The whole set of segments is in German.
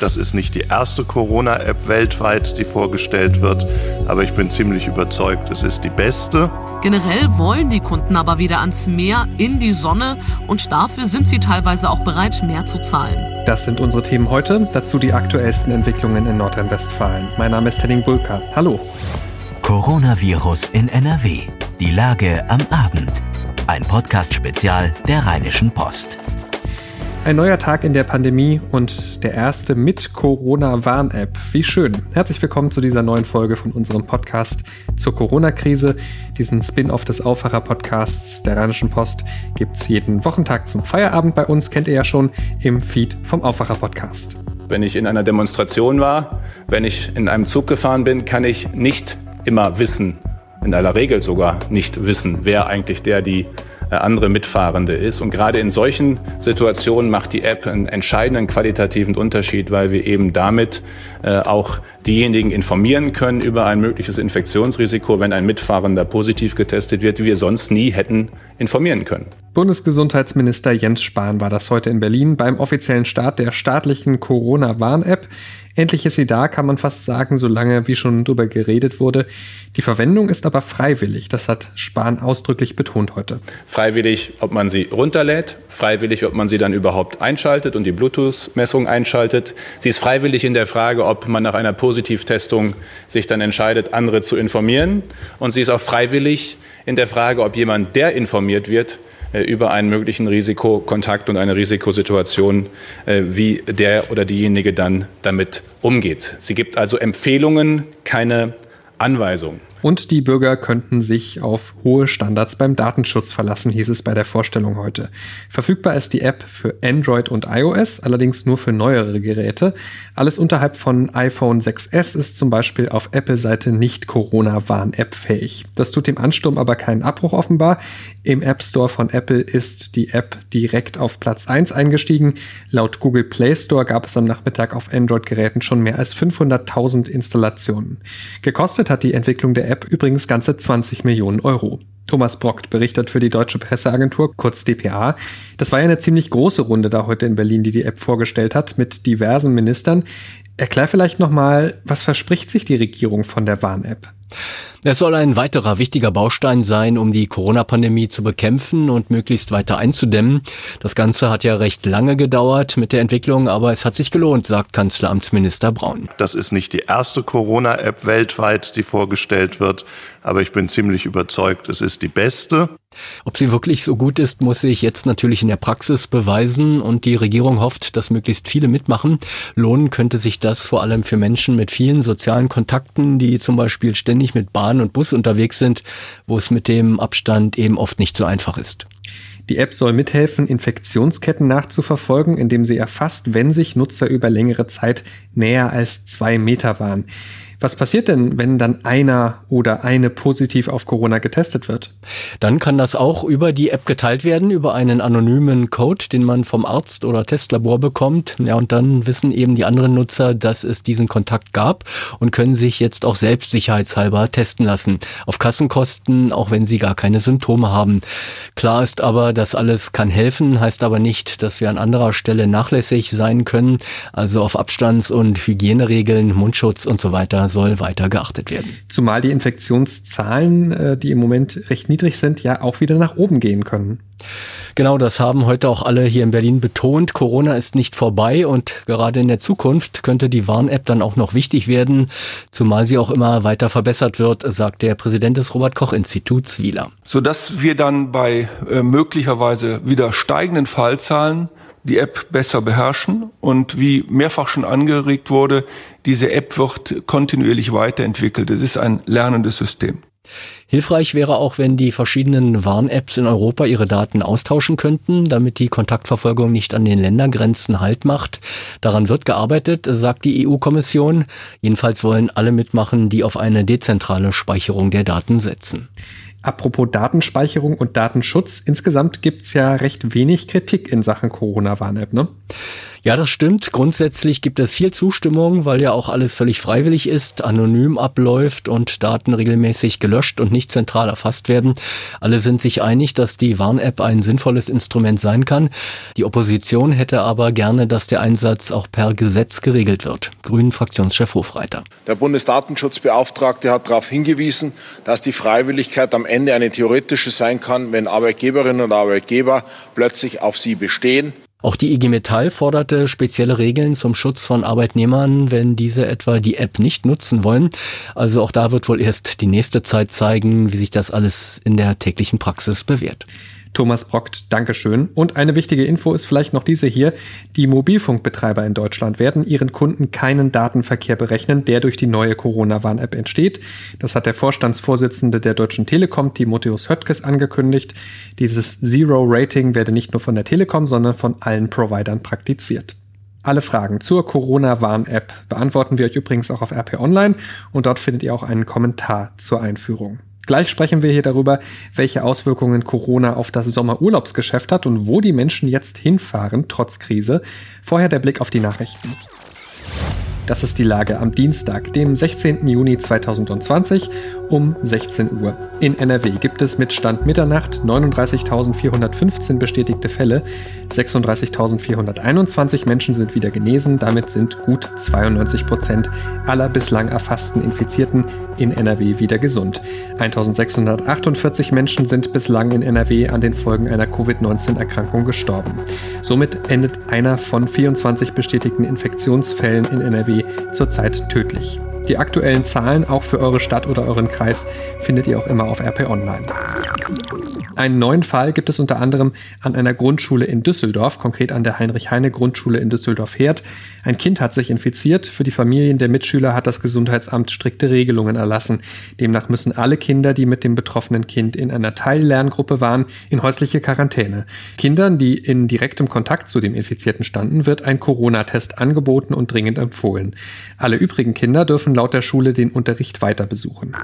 Das ist nicht die erste Corona-App weltweit, die vorgestellt wird, aber ich bin ziemlich überzeugt, es ist die beste. Generell wollen die Kunden aber wieder ans Meer, in die Sonne und dafür sind sie teilweise auch bereit, mehr zu zahlen. Das sind unsere Themen heute, dazu die aktuellsten Entwicklungen in Nordrhein-Westfalen. Mein Name ist Henning Bulka. Hallo. Coronavirus in NRW. Die Lage am Abend. Ein Podcast-Spezial der Rheinischen Post. Ein neuer Tag in der Pandemie und der erste mit Corona-Warn-App. Wie schön. Herzlich willkommen zu dieser neuen Folge von unserem Podcast zur Corona-Krise. Diesen Spin-off des Aufwacher-Podcasts der Rheinischen Post gibt es jeden Wochentag zum Feierabend bei uns, kennt ihr ja schon, im Feed vom Aufwacher-Podcast. Wenn ich in einer Demonstration war, wenn ich in einem Zug gefahren bin, kann ich nicht immer wissen, in aller Regel sogar nicht wissen, wer eigentlich der, die andere Mitfahrende ist. Und gerade in solchen Situationen macht die App einen entscheidenden qualitativen Unterschied, weil wir eben damit äh, auch diejenigen informieren können über ein mögliches Infektionsrisiko, wenn ein Mitfahrender positiv getestet wird, die wir sonst nie hätten informieren können. Bundesgesundheitsminister Jens Spahn war das heute in Berlin beim offiziellen Start der staatlichen Corona-Warn-App. Endlich ist sie da, kann man fast sagen, solange wie schon drüber geredet wurde. Die Verwendung ist aber freiwillig. Das hat Spahn ausdrücklich betont heute. Freiwillig, ob man sie runterlädt, freiwillig, ob man sie dann überhaupt einschaltet und die Bluetooth-Messung einschaltet. Sie ist freiwillig in der Frage, ob man nach einer Positivtestung sich dann entscheidet, andere zu informieren. Und sie ist auch freiwillig in der Frage, ob jemand, der informiert wird, über einen möglichen Risikokontakt und eine Risikosituation, äh, wie der oder diejenige dann damit umgeht. Sie gibt also Empfehlungen, keine Anweisungen. Und die Bürger könnten sich auf hohe Standards beim Datenschutz verlassen, hieß es bei der Vorstellung heute. Verfügbar ist die App für Android und iOS, allerdings nur für neuere Geräte. Alles unterhalb von iPhone 6S ist zum Beispiel auf Apple-Seite nicht Corona-Warn-App fähig. Das tut dem Ansturm aber keinen Abbruch offenbar. Im App Store von Apple ist die App direkt auf Platz 1 eingestiegen. Laut Google Play Store gab es am Nachmittag auf Android-Geräten schon mehr als 500.000 Installationen. Gekostet hat die Entwicklung der App übrigens ganze 20 Millionen Euro. Thomas Brockt berichtet für die Deutsche Presseagentur, kurz dpa. Das war ja eine ziemlich große Runde da heute in Berlin, die die App vorgestellt hat, mit diversen Ministern. Erklär vielleicht nochmal, was verspricht sich die Regierung von der Warn-App? Es soll ein weiterer wichtiger Baustein sein, um die Corona-Pandemie zu bekämpfen und möglichst weiter einzudämmen. Das Ganze hat ja recht lange gedauert mit der Entwicklung, aber es hat sich gelohnt, sagt Kanzleramtsminister Braun. Das ist nicht die erste Corona-App weltweit, die vorgestellt wird, aber ich bin ziemlich überzeugt, es ist die beste. Ob sie wirklich so gut ist, muss sich jetzt natürlich in der Praxis beweisen und die Regierung hofft, dass möglichst viele mitmachen. Lohnen könnte sich das vor allem für Menschen mit vielen sozialen Kontakten, die zum Beispiel ständig mit Bahn und Bus unterwegs sind, wo es mit dem Abstand eben oft nicht so einfach ist. Die App soll mithelfen, Infektionsketten nachzuverfolgen, indem sie erfasst, wenn sich Nutzer über längere Zeit näher als zwei Meter waren. Was passiert denn, wenn dann einer oder eine positiv auf Corona getestet wird? Dann kann das auch über die App geteilt werden, über einen anonymen Code, den man vom Arzt oder Testlabor bekommt. Ja, und dann wissen eben die anderen Nutzer, dass es diesen Kontakt gab und können sich jetzt auch selbst sicherheitshalber testen lassen. Auf Kassenkosten, auch wenn sie gar keine Symptome haben. Klar ist aber, das alles kann helfen, heißt aber nicht, dass wir an anderer Stelle nachlässig sein können. Also auf Abstands- und Hygieneregeln, Mundschutz und so weiter soll weiter geachtet werden. Zumal die Infektionszahlen, äh, die im Moment recht niedrig sind, ja auch wieder nach oben gehen können. Genau, das haben heute auch alle hier in Berlin betont. Corona ist nicht vorbei und gerade in der Zukunft könnte die Warn-App dann auch noch wichtig werden, zumal sie auch immer weiter verbessert wird, sagt der Präsident des Robert-Koch-Instituts Wieler. Sodass wir dann bei äh, möglicherweise wieder steigenden Fallzahlen die App besser beherrschen und wie mehrfach schon angeregt wurde, diese App wird kontinuierlich weiterentwickelt. Es ist ein lernendes System. Hilfreich wäre auch, wenn die verschiedenen Warn-Apps in Europa ihre Daten austauschen könnten, damit die Kontaktverfolgung nicht an den Ländergrenzen Halt macht. Daran wird gearbeitet, sagt die EU-Kommission. Jedenfalls wollen alle mitmachen, die auf eine dezentrale Speicherung der Daten setzen. Apropos Datenspeicherung und Datenschutz, insgesamt gibt's ja recht wenig Kritik in Sachen Corona-Warn-App, ne? Ja, das stimmt. Grundsätzlich gibt es viel Zustimmung, weil ja auch alles völlig freiwillig ist, anonym abläuft und Daten regelmäßig gelöscht und nicht zentral erfasst werden. Alle sind sich einig, dass die Warn-App ein sinnvolles Instrument sein kann. Die Opposition hätte aber gerne, dass der Einsatz auch per Gesetz geregelt wird. Grünen Fraktionschef Hofreiter. Der Bundesdatenschutzbeauftragte hat darauf hingewiesen, dass die Freiwilligkeit am Ende eine theoretische sein kann, wenn Arbeitgeberinnen und Arbeitgeber plötzlich auf sie bestehen auch die IG Metall forderte spezielle Regeln zum Schutz von Arbeitnehmern, wenn diese etwa die App nicht nutzen wollen. Also auch da wird wohl erst die nächste Zeit zeigen, wie sich das alles in der täglichen Praxis bewährt. Thomas Brockt, Dankeschön. Und eine wichtige Info ist vielleicht noch diese hier. Die Mobilfunkbetreiber in Deutschland werden ihren Kunden keinen Datenverkehr berechnen, der durch die neue Corona-Warn-App entsteht. Das hat der Vorstandsvorsitzende der Deutschen Telekom, Timotheus Höttges, angekündigt. Dieses Zero-Rating werde nicht nur von der Telekom, sondern von allen Providern praktiziert. Alle Fragen zur Corona-Warn-App beantworten wir euch übrigens auch auf RP Online und dort findet ihr auch einen Kommentar zur Einführung. Gleich sprechen wir hier darüber, welche Auswirkungen Corona auf das Sommerurlaubsgeschäft hat und wo die Menschen jetzt hinfahren, trotz Krise. Vorher der Blick auf die Nachrichten. Das ist die Lage am Dienstag, dem 16. Juni 2020 um 16 Uhr. In NRW gibt es mit Stand Mitternacht 39.415 bestätigte Fälle. 36.421 Menschen sind wieder genesen. Damit sind gut 92 Prozent aller bislang erfassten Infizierten in NRW wieder gesund. 1.648 Menschen sind bislang in NRW an den Folgen einer Covid-19-Erkrankung gestorben. Somit endet einer von 24 bestätigten Infektionsfällen in NRW zurzeit tödlich. Die aktuellen Zahlen auch für eure Stadt oder euren Kreis findet ihr auch immer auf RP Online. Einen neuen Fall gibt es unter anderem an einer Grundschule in Düsseldorf, konkret an der Heinrich-Heine-Grundschule in Düsseldorf-Herd. Ein Kind hat sich infiziert. Für die Familien der Mitschüler hat das Gesundheitsamt strikte Regelungen erlassen. Demnach müssen alle Kinder, die mit dem betroffenen Kind in einer Teillerngruppe waren, in häusliche Quarantäne. Kindern, die in direktem Kontakt zu dem Infizierten standen, wird ein Corona-Test angeboten und dringend empfohlen. Alle übrigen Kinder dürfen laut der Schule den Unterricht weiter besuchen.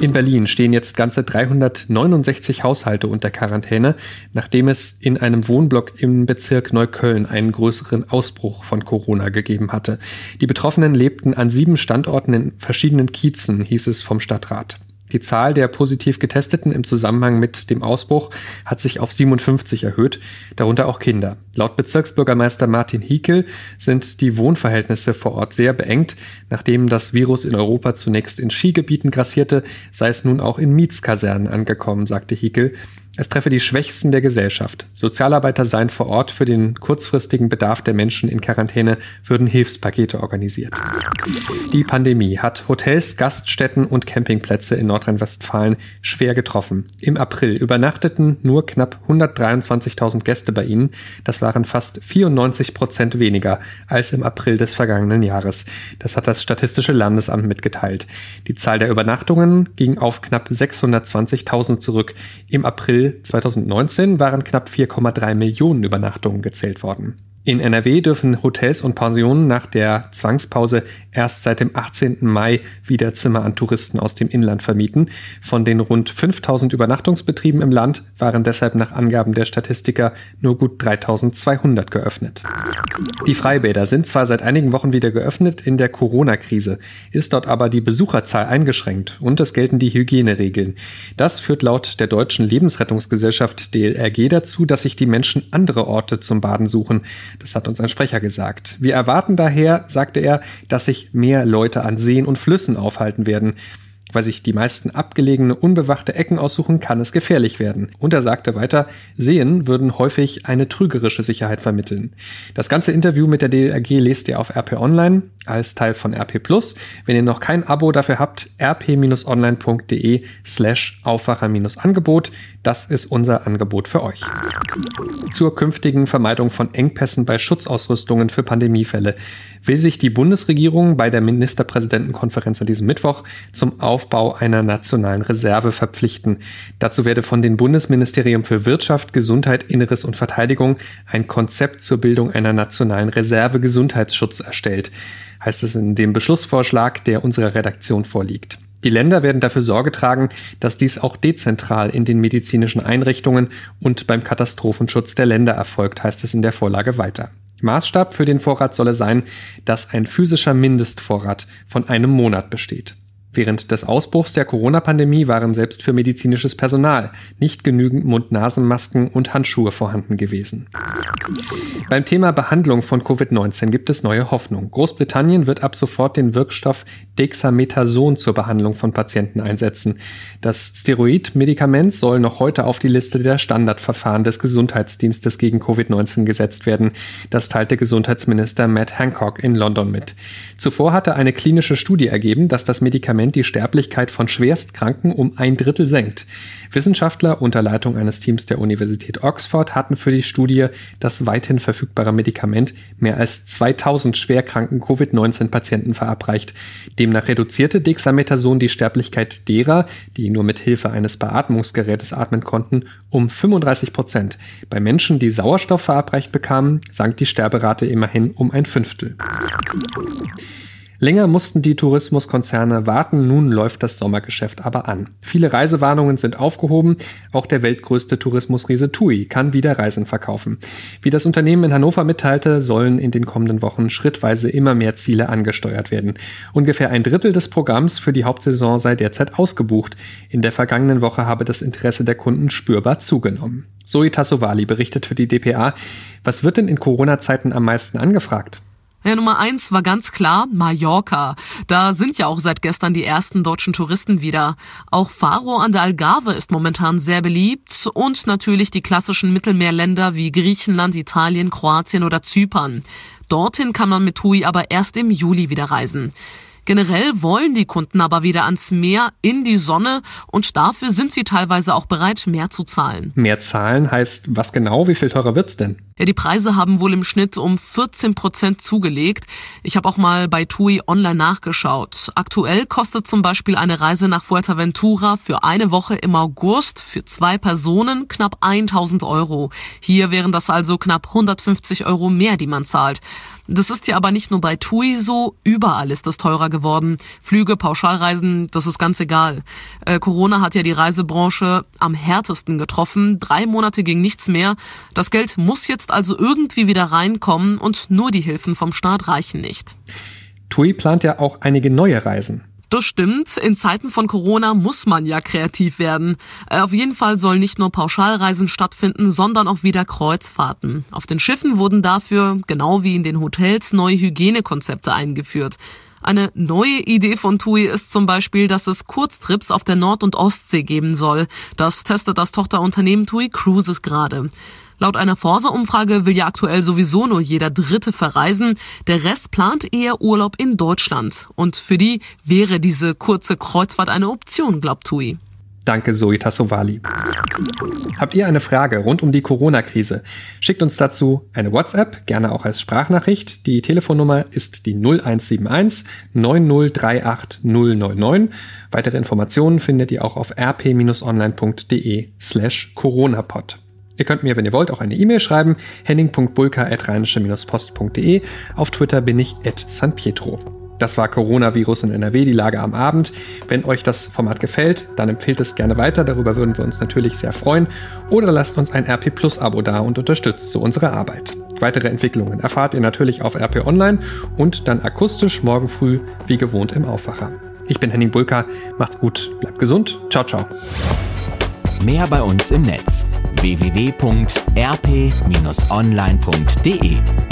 In Berlin stehen jetzt ganze 369 Haus Haushalte unter Quarantäne, nachdem es in einem Wohnblock im Bezirk Neukölln einen größeren Ausbruch von Corona gegeben hatte. Die Betroffenen lebten an sieben Standorten in verschiedenen Kiezen, hieß es vom Stadtrat. Die Zahl der positiv Getesteten im Zusammenhang mit dem Ausbruch hat sich auf 57 erhöht, darunter auch Kinder. Laut Bezirksbürgermeister Martin Hiekel sind die Wohnverhältnisse vor Ort sehr beengt. Nachdem das Virus in Europa zunächst in Skigebieten grassierte, sei es nun auch in Mietskasernen angekommen, sagte Hiekel. Es treffe die Schwächsten der Gesellschaft. Sozialarbeiter seien vor Ort für den kurzfristigen Bedarf der Menschen in Quarantäne, würden Hilfspakete organisiert. Die Pandemie hat Hotels, Gaststätten und Campingplätze in Nordrhein-Westfalen schwer getroffen. Im April übernachteten nur knapp 123.000 Gäste bei ihnen. Das waren fast 94 Prozent weniger als im April des vergangenen Jahres. Das hat das Statistische Landesamt mitgeteilt. Die Zahl der Übernachtungen ging auf knapp 620.000 zurück. Im April 2019 waren knapp 4,3 Millionen Übernachtungen gezählt worden. In NRW dürfen Hotels und Pensionen nach der Zwangspause erst seit dem 18. Mai wieder Zimmer an Touristen aus dem Inland vermieten. Von den rund 5000 Übernachtungsbetrieben im Land waren deshalb nach Angaben der Statistiker nur gut 3200 geöffnet. Die Freibäder sind zwar seit einigen Wochen wieder geöffnet, in der Corona-Krise ist dort aber die Besucherzahl eingeschränkt und es gelten die Hygieneregeln. Das führt laut der deutschen Lebensrettungsgesellschaft DLRG dazu, dass sich die Menschen andere Orte zum Baden suchen. Das hat uns ein Sprecher gesagt. Wir erwarten daher, sagte er, dass sich mehr Leute an Seen und Flüssen aufhalten werden. Weil sich die meisten abgelegene, unbewachte Ecken aussuchen, kann es gefährlich werden. Und er sagte weiter, Seen würden häufig eine trügerische Sicherheit vermitteln. Das ganze Interview mit der DLRG lest ihr auf RP Online als Teil von RP Plus. Wenn ihr noch kein Abo dafür habt, rp-online.de slash Aufwacher-Angebot. Das ist unser Angebot für euch. Zur künftigen Vermeidung von Engpässen bei Schutzausrüstungen für Pandemiefälle will sich die Bundesregierung bei der Ministerpräsidentenkonferenz an diesem Mittwoch zum Aufbau einer nationalen Reserve verpflichten. Dazu werde von den Bundesministerium für Wirtschaft, Gesundheit, Inneres und Verteidigung ein Konzept zur Bildung einer nationalen Reserve Gesundheitsschutz erstellt, heißt es in dem Beschlussvorschlag, der unserer Redaktion vorliegt. Die Länder werden dafür Sorge tragen, dass dies auch dezentral in den medizinischen Einrichtungen und beim Katastrophenschutz der Länder erfolgt, heißt es in der Vorlage weiter. Maßstab für den Vorrat solle sein, dass ein physischer Mindestvorrat von einem Monat besteht. Während des Ausbruchs der Corona-Pandemie waren selbst für medizinisches Personal nicht genügend Mund-Nasen-Masken und Handschuhe vorhanden gewesen. Beim Thema Behandlung von Covid-19 gibt es neue Hoffnung. Großbritannien wird ab sofort den Wirkstoff Dexamethason zur Behandlung von Patienten einsetzen. Das Steroid-Medikament soll noch heute auf die Liste der Standardverfahren des Gesundheitsdienstes gegen Covid-19 gesetzt werden. Das teilte Gesundheitsminister Matt Hancock in London mit. Zuvor hatte eine klinische Studie ergeben, dass das Medikament die Sterblichkeit von Schwerstkranken um ein Drittel senkt. Wissenschaftler unter Leitung eines Teams der Universität Oxford hatten für die Studie das weithin verfügbare Medikament mehr als 2000 schwerkranken Covid-19-Patienten verabreicht. Demnach reduzierte Dexamethason die Sterblichkeit derer, die nur mit Hilfe eines Beatmungsgerätes atmen konnten, um 35 Prozent. Bei Menschen, die Sauerstoff verabreicht bekamen, sank die Sterberate immerhin um ein Fünftel. Länger mussten die Tourismuskonzerne warten, nun läuft das Sommergeschäft aber an. Viele Reisewarnungen sind aufgehoben, auch der weltgrößte Tourismusriese TUI kann wieder Reisen verkaufen. Wie das Unternehmen in Hannover mitteilte, sollen in den kommenden Wochen schrittweise immer mehr Ziele angesteuert werden. Ungefähr ein Drittel des Programms für die Hauptsaison sei derzeit ausgebucht. In der vergangenen Woche habe das Interesse der Kunden spürbar zugenommen. Zoe Tassovali berichtet für die dpa. Was wird denn in Corona-Zeiten am meisten angefragt? Ja, Nummer eins war ganz klar Mallorca. Da sind ja auch seit gestern die ersten deutschen Touristen wieder. Auch Faro an der Algarve ist momentan sehr beliebt und natürlich die klassischen Mittelmeerländer wie Griechenland, Italien, Kroatien oder Zypern. Dorthin kann man mit TUI aber erst im Juli wieder reisen. Generell wollen die Kunden aber wieder ans Meer, in die Sonne und dafür sind sie teilweise auch bereit, mehr zu zahlen. Mehr zahlen heißt was genau? Wie viel teurer wird's denn? Ja, die Preise haben wohl im Schnitt um 14 Prozent zugelegt. Ich habe auch mal bei TUI online nachgeschaut. Aktuell kostet zum Beispiel eine Reise nach Fuerteventura für eine Woche im August für zwei Personen knapp 1000 Euro. Hier wären das also knapp 150 Euro mehr, die man zahlt. Das ist ja aber nicht nur bei TUI so, überall ist das teurer geworden. Flüge, Pauschalreisen, das ist ganz egal. Äh, Corona hat ja die Reisebranche am härtesten getroffen. Drei Monate ging nichts mehr. Das Geld muss jetzt also irgendwie wieder reinkommen und nur die Hilfen vom Staat reichen nicht. TUI plant ja auch einige neue Reisen. Das stimmt. In Zeiten von Corona muss man ja kreativ werden. Äh, auf jeden Fall sollen nicht nur Pauschalreisen stattfinden, sondern auch wieder Kreuzfahrten. Auf den Schiffen wurden dafür, genau wie in den Hotels, neue Hygienekonzepte eingeführt. Eine neue Idee von TUI ist zum Beispiel, dass es Kurztrips auf der Nord- und Ostsee geben soll. Das testet das Tochterunternehmen TUI Cruises gerade. Laut einer Forsa-Umfrage will ja aktuell sowieso nur jeder Dritte verreisen. Der Rest plant eher Urlaub in Deutschland. Und für die wäre diese kurze Kreuzfahrt eine Option, glaubt TUI. Danke, Zoe Tassovali. Habt ihr eine Frage rund um die Corona-Krise? Schickt uns dazu eine WhatsApp, gerne auch als Sprachnachricht. Die Telefonnummer ist die 0171 9038 099. Weitere Informationen findet ihr auch auf rp-online.de slash coronapod. Ihr könnt mir, wenn ihr wollt, auch eine E-Mail schreiben. henning.bulka.rheinische-post.de. Auf Twitter bin ich at San Pietro. Das war Coronavirus in NRW, die Lage am Abend. Wenn euch das Format gefällt, dann empfehlt es gerne weiter. Darüber würden wir uns natürlich sehr freuen. Oder lasst uns ein RP Plus Abo da und unterstützt so unsere Arbeit. Weitere Entwicklungen erfahrt ihr natürlich auf RP Online und dann akustisch morgen früh wie gewohnt im Aufwacher. Ich bin Henning Bulka. Macht's gut, bleibt gesund. Ciao, ciao. Mehr bei uns im Netz www.rp-online.de